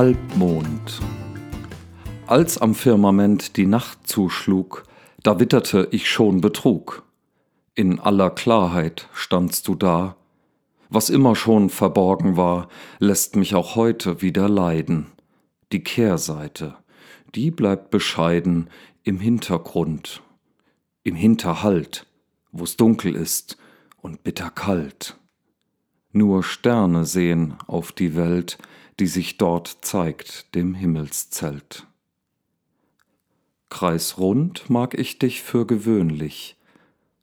Halbmond. Als am Firmament die Nacht zuschlug, da witterte ich schon Betrug. In aller Klarheit standst du da. Was immer schon verborgen war, lässt mich auch heute wieder leiden. Die Kehrseite, die bleibt bescheiden im Hintergrund, im Hinterhalt, wo's dunkel ist und bitterkalt. Nur Sterne sehen auf die Welt, die sich dort zeigt, dem Himmelszelt. Kreisrund mag ich dich für gewöhnlich,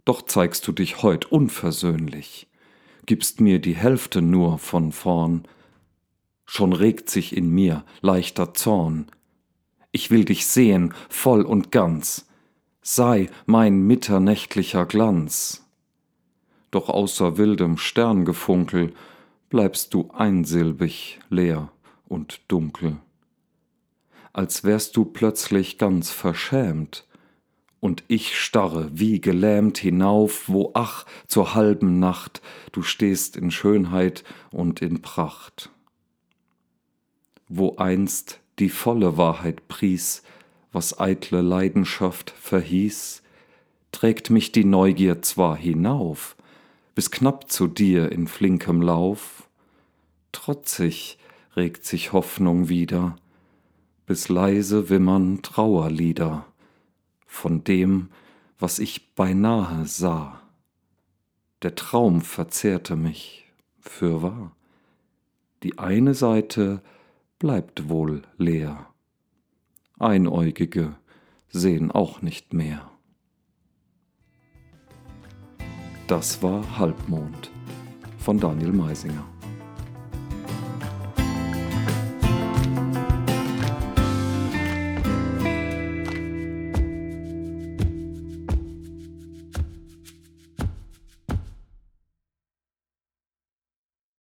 doch zeigst du dich heut unversöhnlich, gibst mir die Hälfte nur von vorn, schon regt sich in mir leichter Zorn. Ich will dich sehen, voll und ganz, sei mein mitternächtlicher Glanz. Doch außer wildem Sterngefunkel bleibst du einsilbig, leer und dunkel. Als wärst du plötzlich ganz verschämt, und ich starre wie gelähmt hinauf, wo ach zur halben Nacht du stehst in Schönheit und in Pracht. Wo einst die volle Wahrheit pries, was eitle Leidenschaft verhieß, trägt mich die Neugier zwar hinauf, bis knapp zu dir in flinkem Lauf. Trotzig regt sich Hoffnung wieder, bis leise wimmern Trauerlieder von dem, was ich beinahe sah. Der Traum verzehrte mich, fürwahr. Die eine Seite bleibt wohl leer. Einäugige sehen auch nicht mehr. Das war Halbmond von Daniel Meisinger.